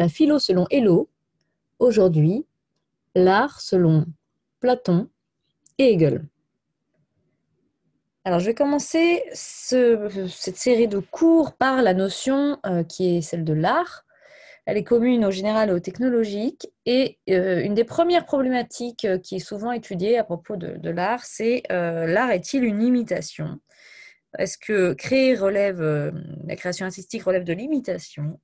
La philo selon Hello, aujourd'hui, l'art selon Platon et Hegel. Alors, je vais commencer cette série de cours par la notion euh, qui est celle de l'art. Elle est commune au général et au technologique. Et euh, une des premières problématiques euh, qui est souvent étudiée à propos de, l'art, c'est l'art est-il une imitation? Est-ce que créer relève, la création artistique relève de l'imitation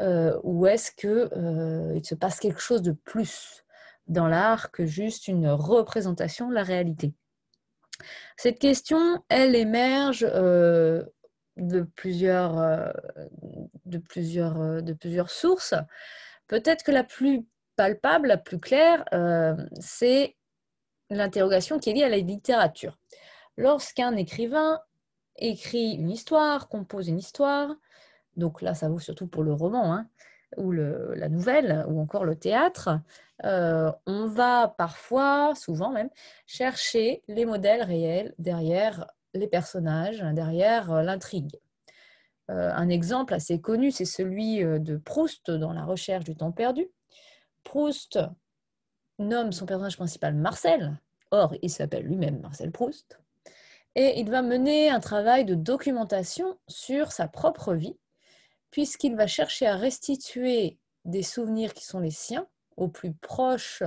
Ou est-ce qu'il se passe quelque chose de plus dans l'art que juste une représentation de la réalité? Cette question, elle émerge euh, de, plusieurs, euh, euh, de plusieurs sources. Peut-être que la plus palpable, la plus claire, c'est l'interrogation qui est liée à la littérature. Lorsqu'un écrivain écrit une histoire, compose une histoire, donc là ça vaut surtout pour le roman, hein, ou la nouvelle, ou encore le théâtre, euh, on va parfois, souvent même, chercher les modèles réels derrière les personnages, derrière euh, l'intrigue. Euh, un exemple assez connu, c'est celui de Proust dans La recherche du temps perdu. Proust nomme son personnage principal Marcel, or il s'appelle lui-même Marcel Proust, et il va mener un travail de documentation sur sa propre vie, puisqu'il va chercher à restituer des souvenirs qui sont les siens, au plus proche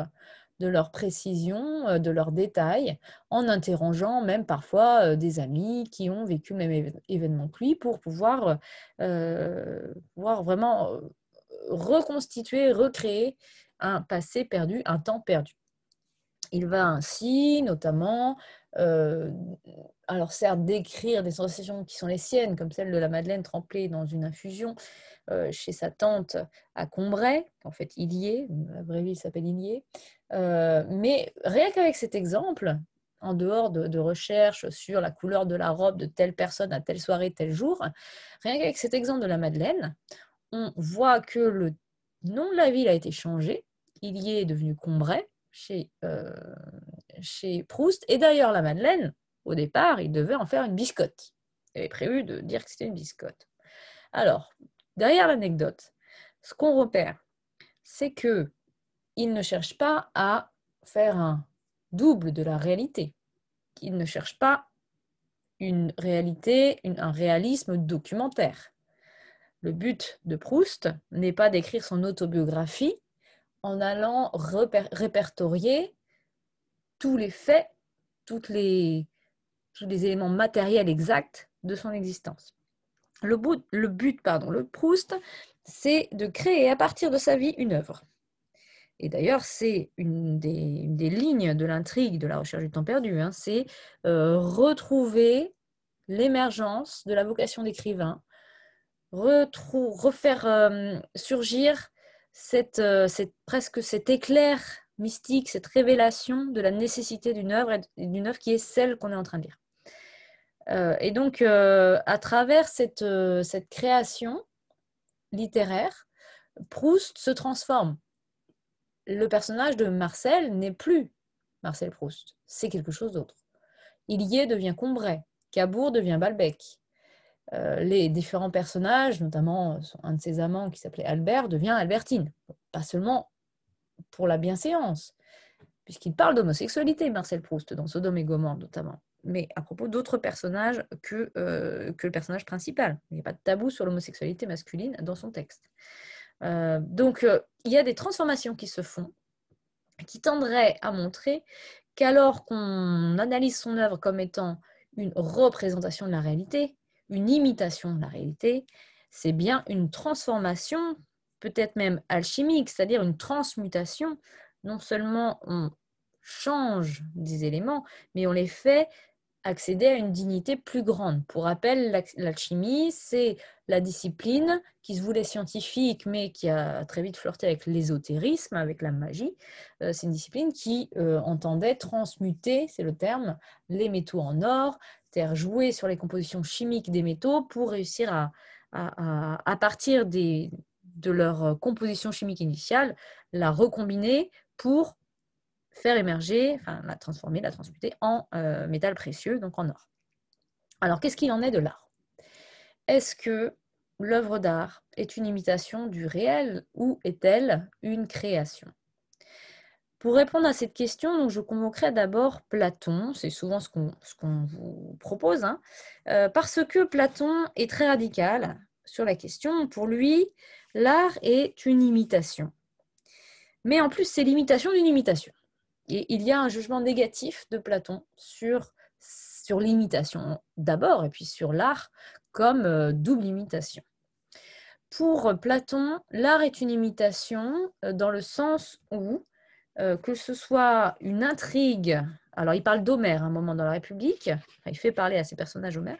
de leur précision, euh, de leurs détails, en interrogeant même parfois euh, des amis qui ont vécu le même événement que lui pour pouvoir, euh, vraiment reconstituer, recréer un passé perdu, un temps perdu. Il va ainsi notamment, alors certes, décrire des sensations qui sont les siennes, comme celle de la Madeleine trempée dans une infusion, euh, chez sa tante à Combray, en fait il y est, la vraie ville s'appelle Ilié. Euh, mais rien qu'avec cet exemple, en dehors de, recherches sur la couleur de la robe de telle personne à telle soirée, tel jour, rien qu'avec cet exemple de la Madeleine, on voit que le nom de la ville a été changé. y est devenu Combray chez, euh, chez Proust. Et d'ailleurs, la Madeleine, au départ, il devait en faire une biscotte. Il avait prévu de dire que c'était une biscotte. Alors, Derrière l'anecdote, ce qu'on repère, c'est que il ne cherche pas à faire un double de la réalité. Il ne cherche pas une réalité, un réalisme documentaire. Le but de Proust n'est pas d'écrire son autobiographie en allant répertorier tous les faits, tous les éléments matériels exacts de son existence. Le, but, pardon, le Proust, c'est de créer à partir de sa vie une œuvre. Et d'ailleurs, c'est une des, lignes de l'intrigue de la recherche du temps perdu, hein, c'est euh, retrouver l'émergence de la vocation d'écrivain, refaire euh, surgir euh, cette, presque cet éclair mystique, cette révélation de la nécessité d'une œuvre et d'une œuvre qui est celle qu'on est en train de lire. Euh, et donc, euh, à travers cette, cette création littéraire, Proust se transforme. Le personnage de Marcel n'est plus Marcel Proust, c'est quelque chose d'autre. Ilié devient Combray, Cabourg devient Balbec. Les différents personnages, notamment un de ses amants qui s'appelait Albert, devient Albertine. Pas seulement pour la bienséance, puisqu'il parle d'homosexualité, Marcel Proust, dans Sodome et Gomorre notamment mais à propos d'autres personnages que, euh, que le personnage principal. Il n'y a pas de tabou sur l'homosexualité masculine dans son texte. Euh, donc, euh, il y a des transformations qui se font, qui tendraient à montrer qu'alors qu'on analyse son œuvre comme étant une représentation de la réalité, une imitation de la réalité, c'est bien une transformation, peut-être même alchimique, c'est-à-dire une transmutation. Non seulement on change des éléments, mais on les fait accéder à une dignité plus grande. Pour rappel, l'alchimie, c'est la discipline qui se voulait scientifique, mais qui a très vite flirté avec l'ésotérisme, avec la magie. Euh, c'est une discipline qui euh, entendait transmuter, c'est le terme, les métaux en or, c'est-à-dire jouer sur les compositions chimiques des métaux pour réussir à, à, partir de leur composition chimique initiale, la recombiner pour faire émerger, enfin la transformer, la transmuter en euh, métal précieux, donc en or. Alors, qu'est-ce qu'il en est de l'art? Est-ce que l'œuvre d'art est une imitation du réel ou est-elle une création? Pour répondre à cette question, donc, je convoquerai d'abord Platon, c'est souvent ce qu'on vous propose, hein, euh, parce que Platon est très radical sur la question. Pour lui, l'art est une imitation. Mais en plus, c'est l'imitation d'une imitation. Et il y a un jugement négatif de Platon sur, sur l'imitation d'abord, et puis sur l'art comme euh, double imitation. Pour Platon, l'art est une imitation euh, dans le sens où, euh, que ce soit une intrigue, alors il parle d'Homère à un moment dans la République, il fait parler à ses personnages Homère,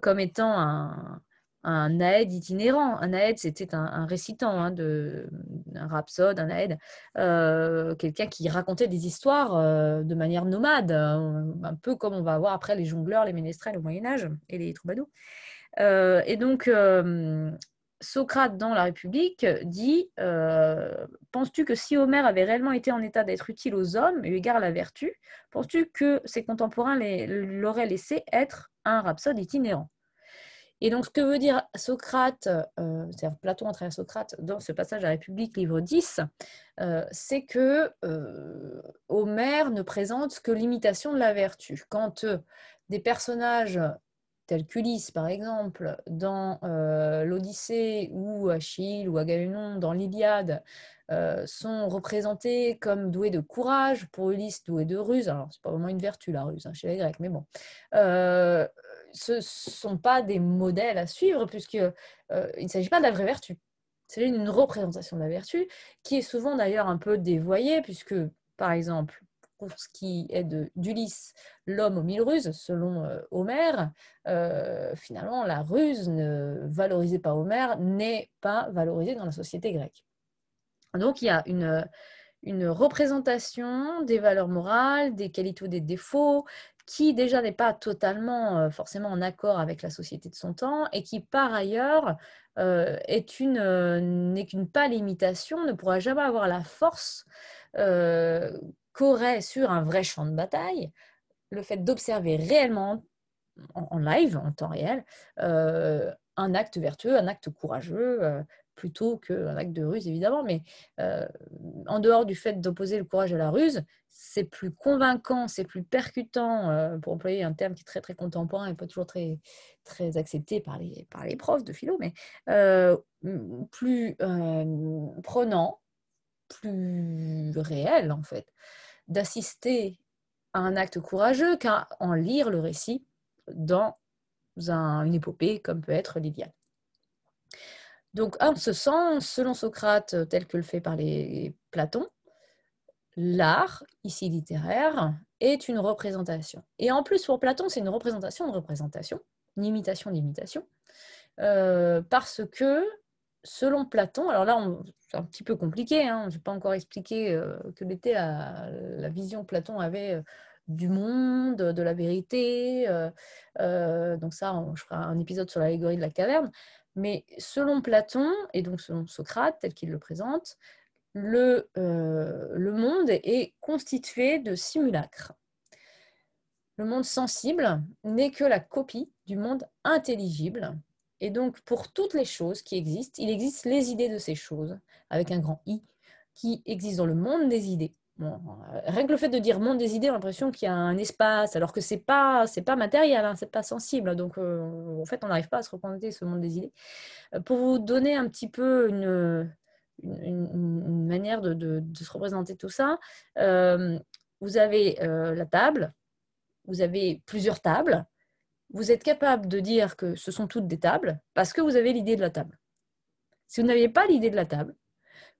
comme étant un, un itinérant. Un aède, c'était un, récitant, hein, de, un rhapsode, un aède, euh, quelqu'un qui racontait des histoires euh, de manière nomade, euh, un peu comme on va voir après les jongleurs, les ménestrels au Moyen Âge et les troubadours. et donc, Socrate, dans La République, dit Penses-tu que si Homère avait réellement été en état d'être utile aux hommes, eu égard à la vertu, penses-tu que ses contemporains l'auraient laissé être un rhapsode itinérant? Et donc, ce que veut dire Socrate, euh, c'est-à-dire Platon à travers Socrate, dans ce passage à la République, livre 10, euh, c'est que euh, Homère ne présente que l'imitation de la vertu. Quand des personnages tels qu'Ulysse, par exemple, dans l'Odyssée, ou Achille, ou Agamemnon, dans l'Iliade, sont représentés comme doués de courage, pour Ulysse, doués de ruse. Alors, c'est pas vraiment une vertu, la ruse, hein, chez les Grecs, mais bon ce ne sont pas des modèles à suivre, puisqu'il euh, ne s'agit pas de la vraie vertu. C'est une représentation de la vertu, qui est souvent d'ailleurs un peu dévoyée, puisque, par exemple, pour ce qui est d'Ulysse, l'homme aux mille ruses, selon euh, Homère, euh, finalement, la ruse ne valorisée par Homère n'est pas valorisée dans la société grecque. Donc, il y a une, représentation des valeurs morales, des qualités ou des défauts, qui déjà n'est pas totalement euh, forcément en accord avec la société de son temps et qui par ailleurs euh, n'est qu'une pâle imitation, ne pourra jamais avoir la force qu'aurait sur un vrai champ de bataille le fait d'observer réellement en, live, en temps réel, un acte vertueux, un acte courageux, plutôt qu'un acte de ruse, évidemment. Mais euh, en dehors du fait d'opposer le courage à la ruse, c'est plus convaincant, c'est plus percutant, euh, pour employer un terme qui est très, très contemporain et pas toujours très, très accepté par les, par les profs de philo, mais euh, plus prenant, plus réel, en fait, d'assister à un acte courageux qu'à en lire le récit dans une épopée comme peut être l'Iliade. Donc, en ce sens, selon Socrate, euh, tel que le fait par les Platon, l'art, ici littéraire, est une représentation. Et en plus, pour Platon, c'est une représentation de représentation, une imitation d'imitation, euh, parce que, selon Platon, alors là, c'est un petit peu compliqué, hein, je n'ai pas encore expliqué euh, que était la, vision que Platon avait du monde, de la vérité. donc ça, je ferai un épisode sur l'allégorie de la caverne. Mais selon Platon, et donc selon Socrate, tel qu'il le présente, euh, le monde est constitué de simulacres. Le monde sensible n'est que la copie du monde intelligible. Et donc, pour toutes les choses qui existent, il existe les idées de ces choses, avec un grand I, qui existent dans le monde des idées. Bon, euh, rien que le fait de dire monde des idées, on a l'impression qu'il y a un espace, alors que c'est pas pas matériel, hein, c'est pas sensible. Donc euh, en fait, on n'arrive pas à se représenter ce monde des idées. Euh, pour vous donner un petit peu une, manière de, se représenter tout ça, vous avez la table, vous avez plusieurs tables. Vous êtes capable de dire que ce sont toutes des tables parce que vous avez l'idée de la table. Si vous n'aviez pas l'idée de la table,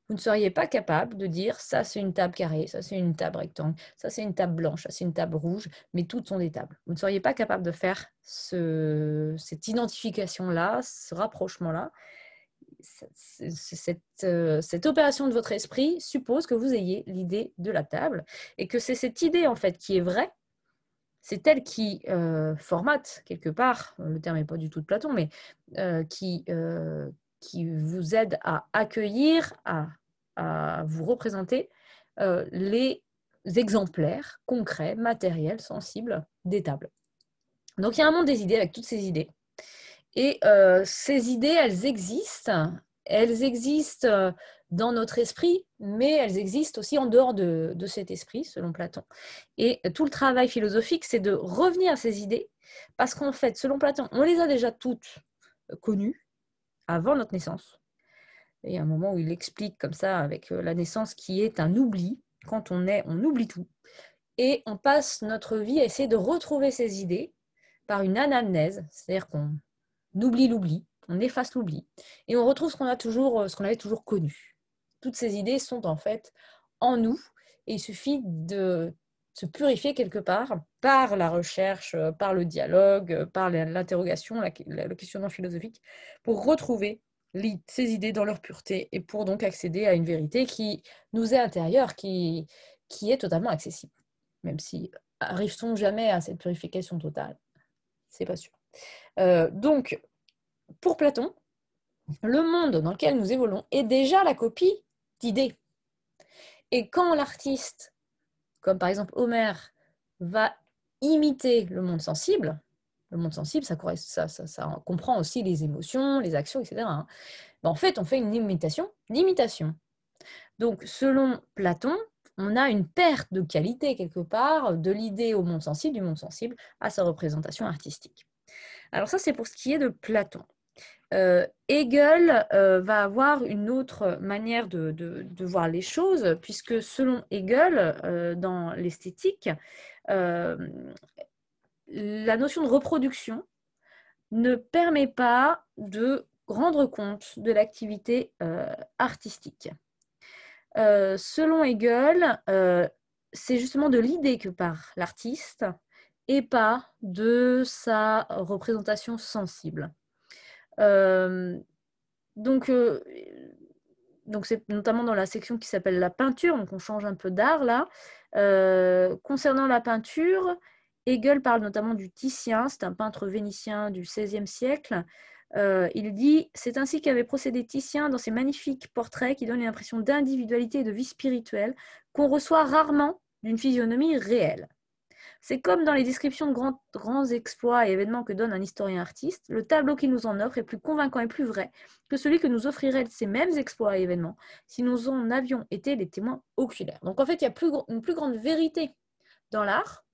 vous ne seriez pas capable de dire ça c'est une table carrée, ça c'est une table rectangle, ça c'est une table blanche, ça c'est une table rouge, mais toutes sont des tables. Vous ne seriez pas capable de faire ce, cette identification-là, ce rapprochement-là. Cette, euh, cette, opération de votre esprit suppose que vous ayez l'idée de la table et que c'est cette idée en fait qui est vraie. C'est elle qui euh, formate quelque part, le terme n'est pas du tout de Platon, mais euh, qui, vous aide à accueillir, à, vous représenter euh, les exemplaires concrets, matériels, sensibles des tables. Donc il y a un monde des idées avec toutes ces idées. Et euh, ces idées, elles existent. Elles existent euh, dans notre esprit, mais elles existent aussi en dehors de, cet esprit, selon Platon. Et tout le travail philosophique, c'est de revenir à ces idées, parce qu'en fait, selon Platon, on les a déjà toutes connues avant notre naissance. Il y a un moment où il explique comme ça, avec euh, la naissance, qui est un oubli. Quand on est, on oublie tout. Et on passe notre vie à essayer de retrouver ces idées par une anamnèse, c'est-à-dire qu'on oublie l'oubli, on efface l'oubli, et on retrouve ce qu'on a toujours, euh, ce qu'on avait toujours connu. Toutes ces idées sont en fait en nous, et il suffit de se purifier quelque part par la recherche, euh, par le dialogue, euh, par l'interrogation, le questionnement philosophique, pour retrouver ces idées dans leur pureté et pour donc accéder à une vérité qui nous est intérieure, qui, est totalement accessible. Même si arrive-t-on jamais à cette purification totale? C'est pas sûr. donc, pour Platon, le monde dans lequel nous évoluons est déjà la copie Et quand l'artiste, comme par exemple Homère, va imiter le monde sensible, le monde sensible, ça, comprend aussi les émotions, les actions, etc. Hein. Ben, en fait, on fait une imitation d'imitation. Donc, selon Platon, on a une perte de qualité quelque part de l'idée au monde sensible, du monde sensible à sa représentation artistique. Alors ça, c'est pour ce qui est de Platon. Euh, Hegel euh, va avoir une autre manière de, voir les choses, puisque selon Hegel, euh, dans l'esthétique, la notion de reproduction ne permet pas de rendre compte de l'activité artistique. selon Hegel, c'est justement de l'idée que part l'artiste et pas de sa représentation sensible. Euh, donc, euh, donc c'est notamment dans la section qui s'appelle la peinture, donc on change un peu d'art là. Euh, concernant la peinture, Hegel parle notamment du Titien, c'est un peintre vénitien du XVIe siècle. il dit C'est ainsi qu'avait procédé Titien dans ses magnifiques portraits qui donnent une impression d'individualité et de vie spirituelle qu'on reçoit rarement d'une physionomie réelle. C'est comme dans les descriptions de grands, exploits et événements que donne un historien artiste, le tableau qu'il nous en offre est plus convaincant et plus vrai que celui que nous offriraient ces mêmes exploits et événements si nous en avions été les témoins oculaires. Donc en fait, il y a une plus grande vérité dans l'art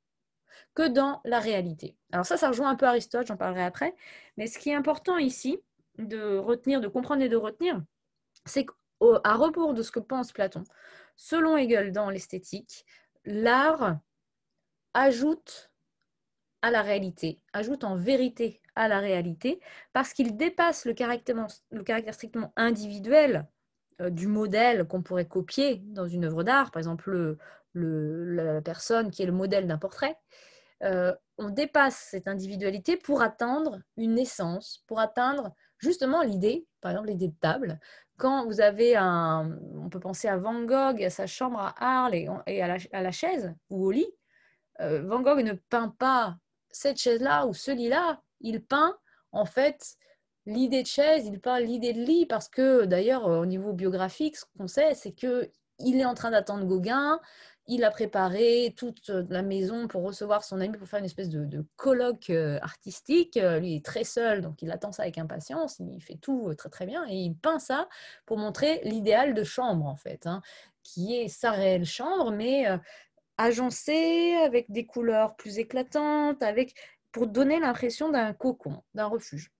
que dans la réalité. Alors ça, ça rejoint un peu Aristote, j'en parlerai après, mais ce qui est important ici de retenir, de comprendre et de retenir, c'est qu'à rebours de ce que pense Platon, selon Hegel dans l'esthétique, l'art ajoute à la réalité, ajoute en vérité à la réalité, parce qu'il dépasse le caractère, strictement individuel euh, du modèle qu'on pourrait copier dans une œuvre d'art, par exemple le, la personne qui est le modèle d'un portrait. Euh, on dépasse cette individualité pour atteindre une essence, pour atteindre justement l'idée, par exemple l'idée de table. Quand vous avez un, on peut penser à Van Gogh, à sa chambre à Arles et, à, la, chaise ou au lit, euh, Van Gogh ne peint pas cette chaise-là ou ce lit-là, il peint en fait l'idée de chaise, il peint l'idée de lit parce que d'ailleurs au niveau biographique, ce qu'on sait, c'est que il est en train d'attendre Gauguin, il a préparé toute la maison pour recevoir son ami pour faire une espèce de, colloque euh, artistique. Euh, lui est très seul, donc il attend ça avec impatience. Il fait tout très très bien et il peint ça pour montrer l'idéal de chambre en fait, hein, qui est sa réelle chambre, mais agencé, avec des couleurs plus éclatantes, pour donner l'impression d'un cocon, d'un refuge.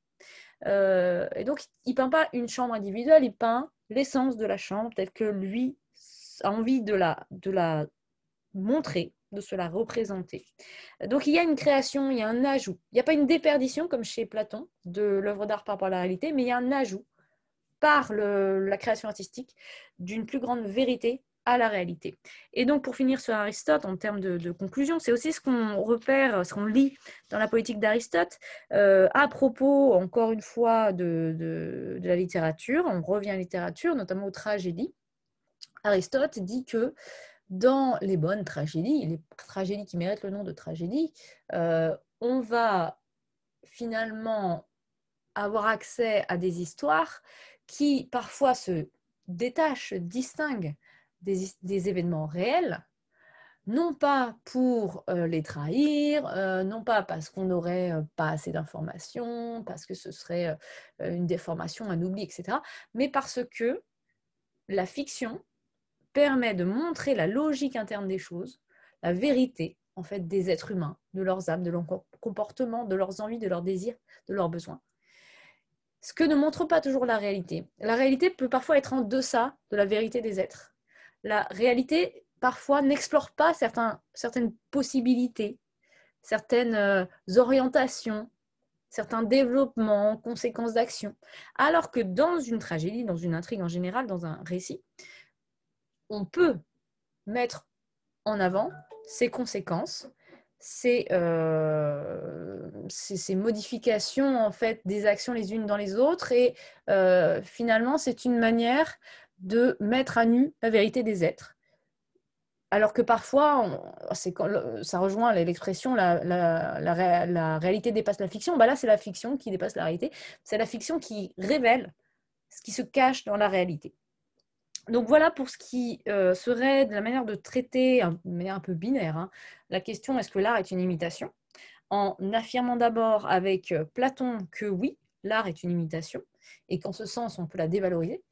Euh, et donc, il peint pas une chambre individuelle, il peint l'essence de la chambre telle que lui a envie de la, de la montrer, de se la représenter. Donc, il y a une création, il y a un ajout. Il n'y a pas une déperdition comme chez Platon de l'œuvre d'art par rapport à la réalité, mais il y a un ajout par la création artistique d'une plus grande vérité à la réalité. Et donc, pour finir sur Aristote, en termes de, conclusion, c'est aussi ce qu'on repère, ce qu'on lit dans la politique d'Aristote, euh, à propos, encore une fois, de, la littérature. On revient à la littérature, notamment aux tragédies. Aristote dit que dans les bonnes tragédies, les tragédies qui méritent le nom de tragédie, euh, on va finalement avoir accès à des histoires qui parfois se détachent, distinguent des, événements réels, non pas pour les trahir, non pas parce qu'on n'aurait pas assez d'informations, parce que ce serait une déformation, un oubli, etc., mais parce que la fiction permet de montrer la logique interne des choses, la vérité en fait des êtres humains, de leurs âmes, de leurs comportements, de leurs envies, de leurs désirs, de leurs besoins. Ce que ne montre pas toujours la réalité. La réalité peut parfois être en deçà de la vérité des êtres. La réalité parfois n'explore pas certaines possibilités, certaines euh, orientations, certains développements, conséquences d'action. Alors que dans une tragédie, dans une intrigue en général, dans un récit, on peut mettre en avant ces conséquences, ces, euh, modifications en fait des actions les unes dans les autres et euh, finalement c'est une manière de mettre à nu la vérité des êtres. Alors que parfois, quand, ça rejoint l'expression la, réalité dépasse la fiction. Bah là, c'est la fiction qui dépasse la réalité. C'est la fiction qui révèle ce qui se cache dans la réalité donc voilà pour ce qui euh, serait de la manière de traiter, de manière un peu binaire, hein, la question est-ce que l'art est une imitation? En affirmant d'abord avec euh, Platon que oui, l'art est une imitation, et qu'en ce sens on peut la dévaloriser,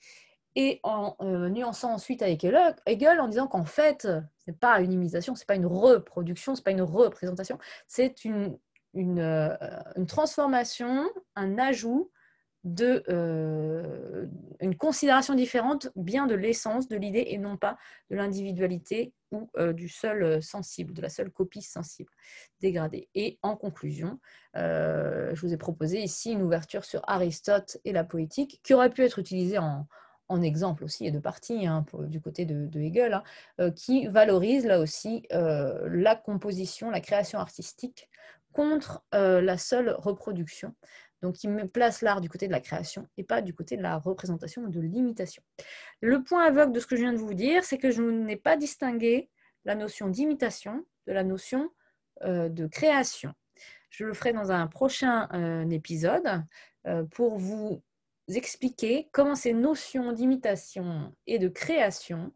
et en euh, nuançant ensuite avec Hegel en disant qu'en fait, ce n'est pas une imitation, ce n'est pas une reproduction, ce n'est pas une représentation, c'est une, une transformation, un ajout de euh, une considération différente bien de l'essence de l'idée et non pas de l'individualité ou euh, du seul euh, sensible, de la seule copie sensible dégradée. Et en conclusion, je vous ai proposé ici une ouverture sur Aristote et la poétique qui aurait pu être utilisée en, exemple aussi et de partie hein, du côté de, Hegel, hein, qui valorise là aussi la composition, la création artistique contre la seule reproduction donc, il me place l'art du côté de la création et pas du côté de la représentation ou de l'imitation. Le point aveugle de ce que je viens de vous dire, c'est que je n'ai pas distingué la notion d'imitation de la notion euh, de création. Je le ferai dans un prochain euh, épisode euh, pour vous expliquer comment ces notions d'imitation et de création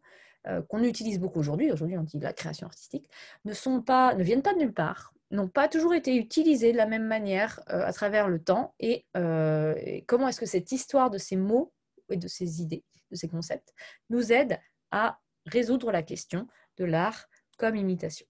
qu'on utilise beaucoup aujourd'hui, aujourd'hui on dit la création artistique, ne, sont pas, ne viennent pas de nulle part, n'ont pas toujours été utilisés de la même manière euh, à travers le temps euh, et, comment est-ce que cette histoire de ces mots et de ces idées, de ces concepts, nous aide à résoudre la question de l'art comme imitation?